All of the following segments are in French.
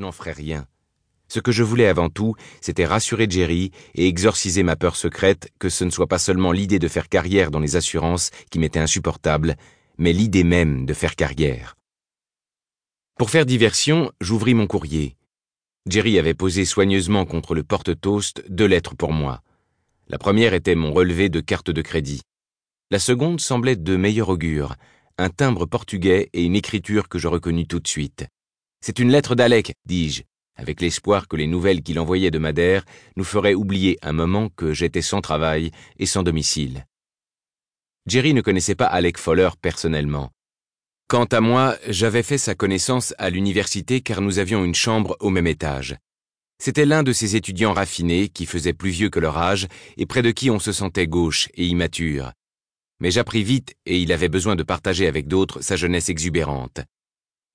n'en ferais rien. Ce que je voulais avant tout, c'était rassurer Jerry et exorciser ma peur secrète que ce ne soit pas seulement l'idée de faire carrière dans les assurances qui m'était insupportable, mais l'idée même de faire carrière. Pour faire diversion, j'ouvris mon courrier. Jerry avait posé soigneusement contre le porte-toast deux lettres pour moi. La première était mon relevé de carte de crédit. La seconde semblait de meilleur augure, un timbre portugais et une écriture que je reconnus tout de suite. C'est une lettre d'Alec, dis-je, avec l'espoir que les nouvelles qu'il envoyait de Madère nous feraient oublier un moment que j'étais sans travail et sans domicile. Jerry ne connaissait pas Alec Fowler personnellement. Quant à moi, j'avais fait sa connaissance à l'université car nous avions une chambre au même étage. C'était l'un de ces étudiants raffinés qui faisaient plus vieux que leur âge et près de qui on se sentait gauche et immature. Mais j'appris vite et il avait besoin de partager avec d'autres sa jeunesse exubérante.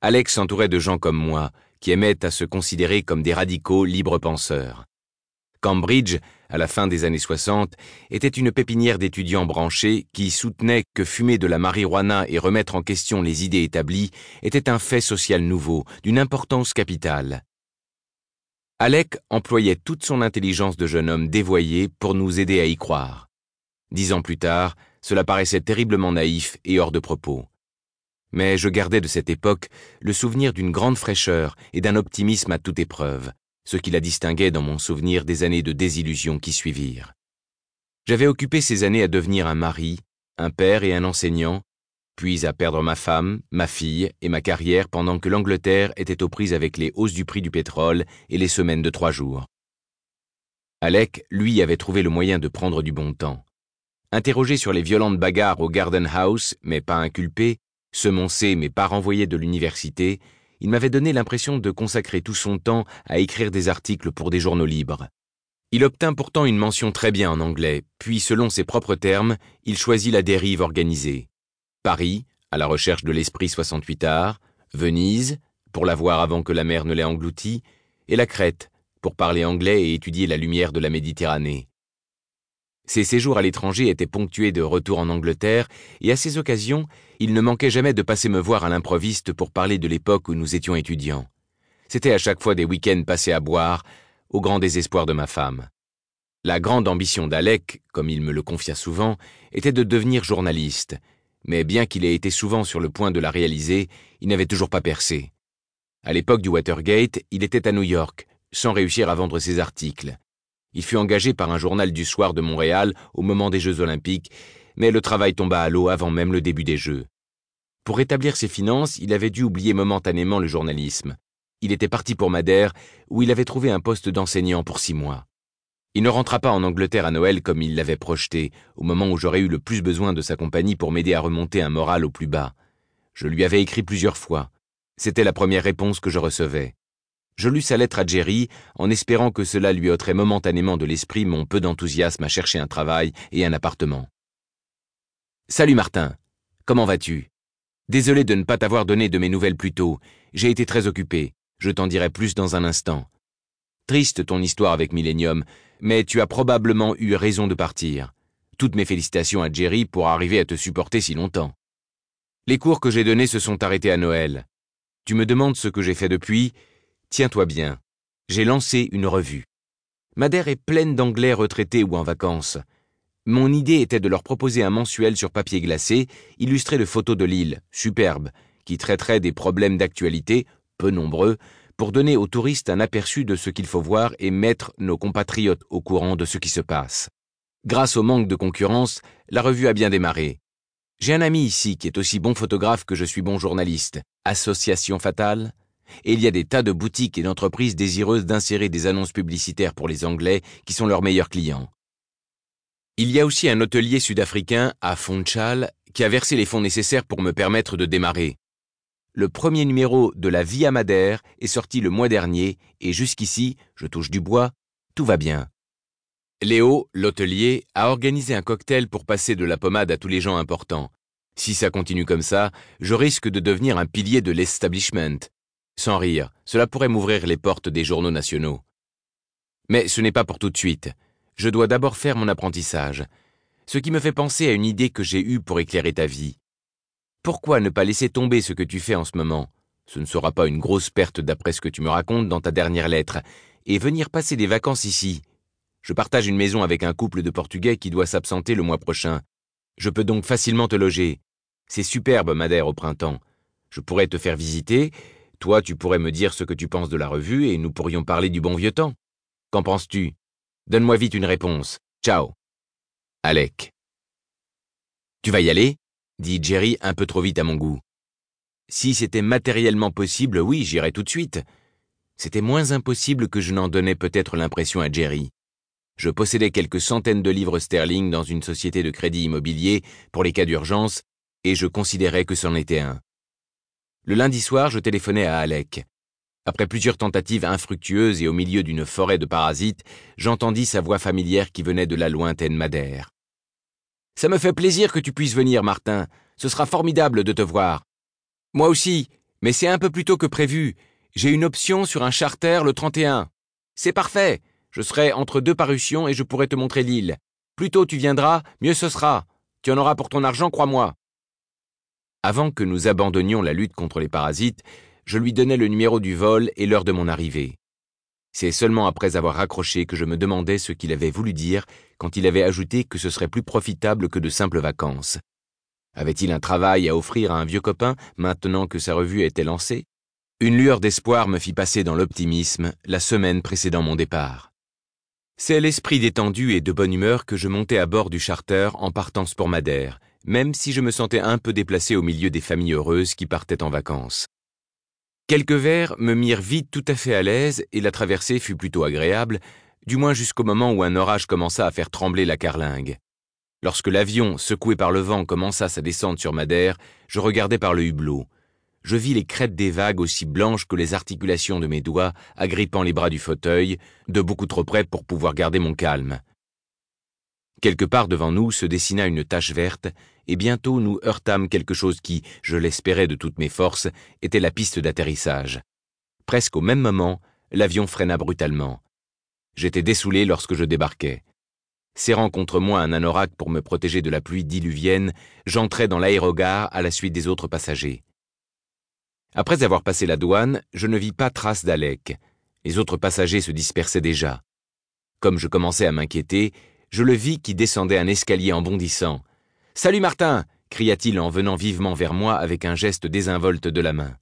Alex s'entourait de gens comme moi, qui aimaient à se considérer comme des radicaux libres penseurs. Cambridge, à la fin des années 60, était une pépinière d'étudiants branchés qui soutenaient que fumer de la marijuana et remettre en question les idées établies était un fait social nouveau, d'une importance capitale. Alec employait toute son intelligence de jeune homme dévoyé pour nous aider à y croire. Dix ans plus tard, cela paraissait terriblement naïf et hors de propos. Mais je gardais de cette époque le souvenir d'une grande fraîcheur et d'un optimisme à toute épreuve, ce qui la distinguait dans mon souvenir des années de désillusion qui suivirent. J'avais occupé ces années à devenir un mari, un père et un enseignant, puis à perdre ma femme, ma fille et ma carrière pendant que l'Angleterre était aux prises avec les hausses du prix du pétrole et les semaines de trois jours. Alec, lui, avait trouvé le moyen de prendre du bon temps. Interrogé sur les violentes bagarres au Garden House, mais pas inculpé, semoncé mais pas renvoyé de l'université, il m'avait donné l'impression de consacrer tout son temps à écrire des articles pour des journaux libres. Il obtint pourtant une mention très bien en anglais, puis selon ses propres termes, il choisit la dérive organisée. Paris, à la recherche de l'esprit 68 arts, Venise, pour la voir avant que la mer ne l'ait englouti, et la Crète, pour parler anglais et étudier la lumière de la Méditerranée. Ses séjours à l'étranger étaient ponctués de retours en Angleterre, et à ces occasions, il ne manquait jamais de passer me voir à l'improviste pour parler de l'époque où nous étions étudiants. C'était à chaque fois des week-ends passés à boire, au grand désespoir de ma femme. La grande ambition d'Alec, comme il me le confia souvent, était de devenir journaliste, mais bien qu'il ait été souvent sur le point de la réaliser, il n'avait toujours pas percé. À l'époque du Watergate, il était à New York, sans réussir à vendre ses articles. Il fut engagé par un journal du soir de Montréal au moment des Jeux olympiques, mais le travail tomba à l'eau avant même le début des Jeux. Pour rétablir ses finances, il avait dû oublier momentanément le journalisme. Il était parti pour Madère, où il avait trouvé un poste d'enseignant pour six mois. Il ne rentra pas en Angleterre à Noël comme il l'avait projeté, au moment où j'aurais eu le plus besoin de sa compagnie pour m'aider à remonter un moral au plus bas. Je lui avais écrit plusieurs fois. C'était la première réponse que je recevais. Je lus sa lettre à Jerry en espérant que cela lui ôterait momentanément de l'esprit mon peu d'enthousiasme à chercher un travail et un appartement. Salut Martin. Comment vas-tu? Désolé de ne pas t'avoir donné de mes nouvelles plus tôt. J'ai été très occupé. Je t'en dirai plus dans un instant. Triste ton histoire avec Millennium, mais tu as probablement eu raison de partir. Toutes mes félicitations à Jerry pour arriver à te supporter si longtemps. Les cours que j'ai donnés se sont arrêtés à Noël. Tu me demandes ce que j'ai fait depuis. Tiens-toi bien. J'ai lancé une revue. Madère est pleine d'anglais retraités ou en vacances. Mon idée était de leur proposer un mensuel sur papier glacé, illustré de photos de l'île, superbe, qui traiterait des problèmes d'actualité, peu nombreux, pour donner aux touristes un aperçu de ce qu'il faut voir et mettre nos compatriotes au courant de ce qui se passe. Grâce au manque de concurrence, la revue a bien démarré. J'ai un ami ici qui est aussi bon photographe que je suis bon journaliste. Association fatale? Et il y a des tas de boutiques et d'entreprises désireuses d'insérer des annonces publicitaires pour les Anglais qui sont leurs meilleurs clients. Il y a aussi un hôtelier sud-africain à Funchal qui a versé les fonds nécessaires pour me permettre de démarrer. Le premier numéro de La Vie à Madère est sorti le mois dernier et jusqu'ici, je touche du bois, tout va bien. Léo, l'hôtelier, a organisé un cocktail pour passer de la pommade à tous les gens importants. Si ça continue comme ça, je risque de devenir un pilier de l'establishment. Sans rire, cela pourrait m'ouvrir les portes des journaux nationaux. Mais ce n'est pas pour tout de suite. Je dois d'abord faire mon apprentissage. Ce qui me fait penser à une idée que j'ai eue pour éclairer ta vie. Pourquoi ne pas laisser tomber ce que tu fais en ce moment? Ce ne sera pas une grosse perte d'après ce que tu me racontes dans ta dernière lettre, et venir passer des vacances ici. Je partage une maison avec un couple de Portugais qui doit s'absenter le mois prochain. Je peux donc facilement te loger. C'est superbe, Madère, au printemps. Je pourrais te faire visiter, toi tu pourrais me dire ce que tu penses de la revue et nous pourrions parler du bon vieux temps. Qu'en penses-tu? Donne-moi vite une réponse. Ciao. Alec. Tu vas y aller? dit Jerry un peu trop vite à mon goût. Si c'était matériellement possible, oui, j'irais tout de suite. C'était moins impossible que je n'en donnais peut-être l'impression à Jerry. Je possédais quelques centaines de livres sterling dans une société de crédit immobilier pour les cas d'urgence, et je considérais que c'en était un. Le lundi soir, je téléphonais à Alec. Après plusieurs tentatives infructueuses et au milieu d'une forêt de parasites, j'entendis sa voix familière qui venait de la lointaine Madère. Ça me fait plaisir que tu puisses venir, Martin. Ce sera formidable de te voir. Moi aussi, mais c'est un peu plus tôt que prévu. J'ai une option sur un charter le 31. C'est parfait. Je serai entre deux parutions et je pourrai te montrer l'île. Plus tôt tu viendras, mieux ce sera. Tu en auras pour ton argent, crois-moi. Avant que nous abandonnions la lutte contre les parasites, je lui donnai le numéro du vol et l'heure de mon arrivée. C'est seulement après avoir raccroché que je me demandais ce qu'il avait voulu dire quand il avait ajouté que ce serait plus profitable que de simples vacances. Avait-il un travail à offrir à un vieux copain maintenant que sa revue était lancée? Une lueur d'espoir me fit passer dans l'optimisme la semaine précédant mon départ. C'est l'esprit détendu et de bonne humeur que je montais à bord du charter en partance pour Madère, même si je me sentais un peu déplacé au milieu des familles heureuses qui partaient en vacances. Quelques vers me mirent vite tout à fait à l'aise et la traversée fut plutôt agréable, du moins jusqu'au moment où un orage commença à faire trembler la carlingue. Lorsque l'avion, secoué par le vent, commença sa descente sur Madère, je regardais par le hublot. Je vis les crêtes des vagues aussi blanches que les articulations de mes doigts, agrippant les bras du fauteuil, de beaucoup trop près pour pouvoir garder mon calme. Quelque part devant nous se dessina une tache verte, et bientôt nous heurtâmes quelque chose qui, je l'espérais de toutes mes forces, était la piste d'atterrissage. Presque au même moment, l'avion freina brutalement. J'étais dessoulé lorsque je débarquai. Serrant contre moi un anorak pour me protéger de la pluie diluvienne, j'entrai dans l'aérogare à la suite des autres passagers. Après avoir passé la douane, je ne vis pas trace d'Alec. Les autres passagers se dispersaient déjà. Comme je commençais à m'inquiéter, je le vis qui descendait un escalier en bondissant. Salut Martin cria-t-il en venant vivement vers moi avec un geste désinvolte de la main.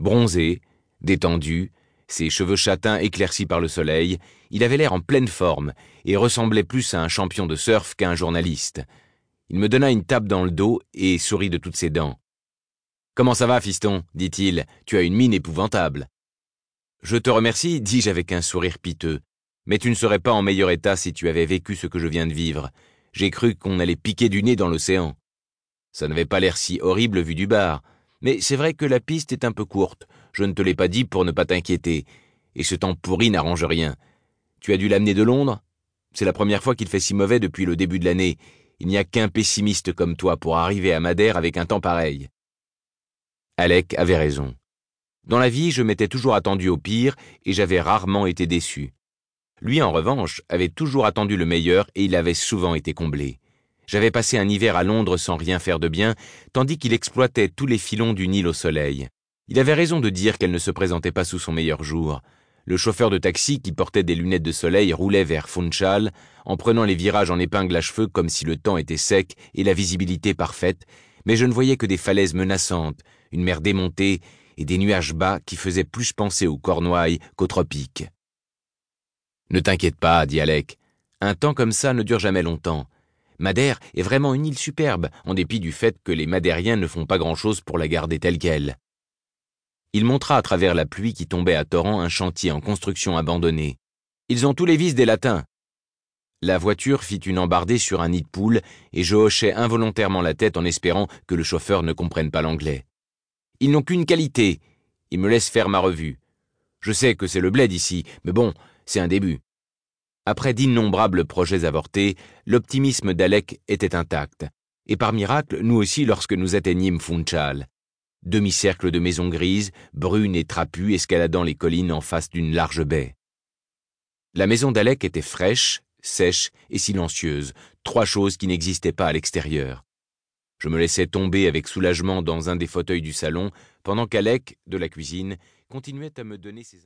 Bronzé, détendu, ses cheveux châtains éclaircis par le soleil, il avait l'air en pleine forme et ressemblait plus à un champion de surf qu'à un journaliste. Il me donna une tape dans le dos et sourit de toutes ses dents. Comment ça va, fiston? dit-il. Tu as une mine épouvantable. Je te remercie, dis-je avec un sourire piteux. Mais tu ne serais pas en meilleur état si tu avais vécu ce que je viens de vivre. J'ai cru qu'on allait piquer du nez dans l'océan. Ça n'avait pas l'air si horrible vu du bar, mais c'est vrai que la piste est un peu courte. Je ne te l'ai pas dit pour ne pas t'inquiéter. Et ce temps pourri n'arrange rien. Tu as dû l'amener de Londres C'est la première fois qu'il fait si mauvais depuis le début de l'année. Il n'y a qu'un pessimiste comme toi pour arriver à Madère avec un temps pareil. Alec avait raison. Dans la vie, je m'étais toujours attendu au pire et j'avais rarement été déçu. Lui, en revanche, avait toujours attendu le meilleur et il avait souvent été comblé. J'avais passé un hiver à Londres sans rien faire de bien, tandis qu'il exploitait tous les filons du Nil au soleil. Il avait raison de dire qu'elle ne se présentait pas sous son meilleur jour. Le chauffeur de taxi, qui portait des lunettes de soleil, roulait vers Funchal, en prenant les virages en épingle à cheveux comme si le temps était sec et la visibilité parfaite, mais je ne voyais que des falaises menaçantes, une mer démontée et des nuages bas qui faisaient plus penser aux Cornouailles qu'aux tropiques. Ne t'inquiète pas, dit Alec. Un temps comme ça ne dure jamais longtemps. Madère est vraiment une île superbe, en dépit du fait que les Madériens ne font pas grand-chose pour la garder telle qu'elle. Il montra à travers la pluie qui tombait à torrent un chantier en construction abandonné. Ils ont tous les vices des latins. La voiture fit une embardée sur un nid de poule, et je hochai involontairement la tête en espérant que le chauffeur ne comprenne pas l'anglais. Ils n'ont qu'une qualité. Ils me laissent faire ma revue. Je sais que c'est le bled ici, mais bon, c'est un début. Après d'innombrables projets avortés, l'optimisme d'Alec était intact. Et par miracle, nous aussi lorsque nous atteignîmes Funchal. Demi-cercle de maisons grises, brunes et trapues escaladant les collines en face d'une large baie. La maison d'Alec était fraîche, sèche et silencieuse, trois choses qui n'existaient pas à l'extérieur. Je me laissais tomber avec soulagement dans un des fauteuils du salon, pendant qu'Alec, de la cuisine, continuait à me donner ses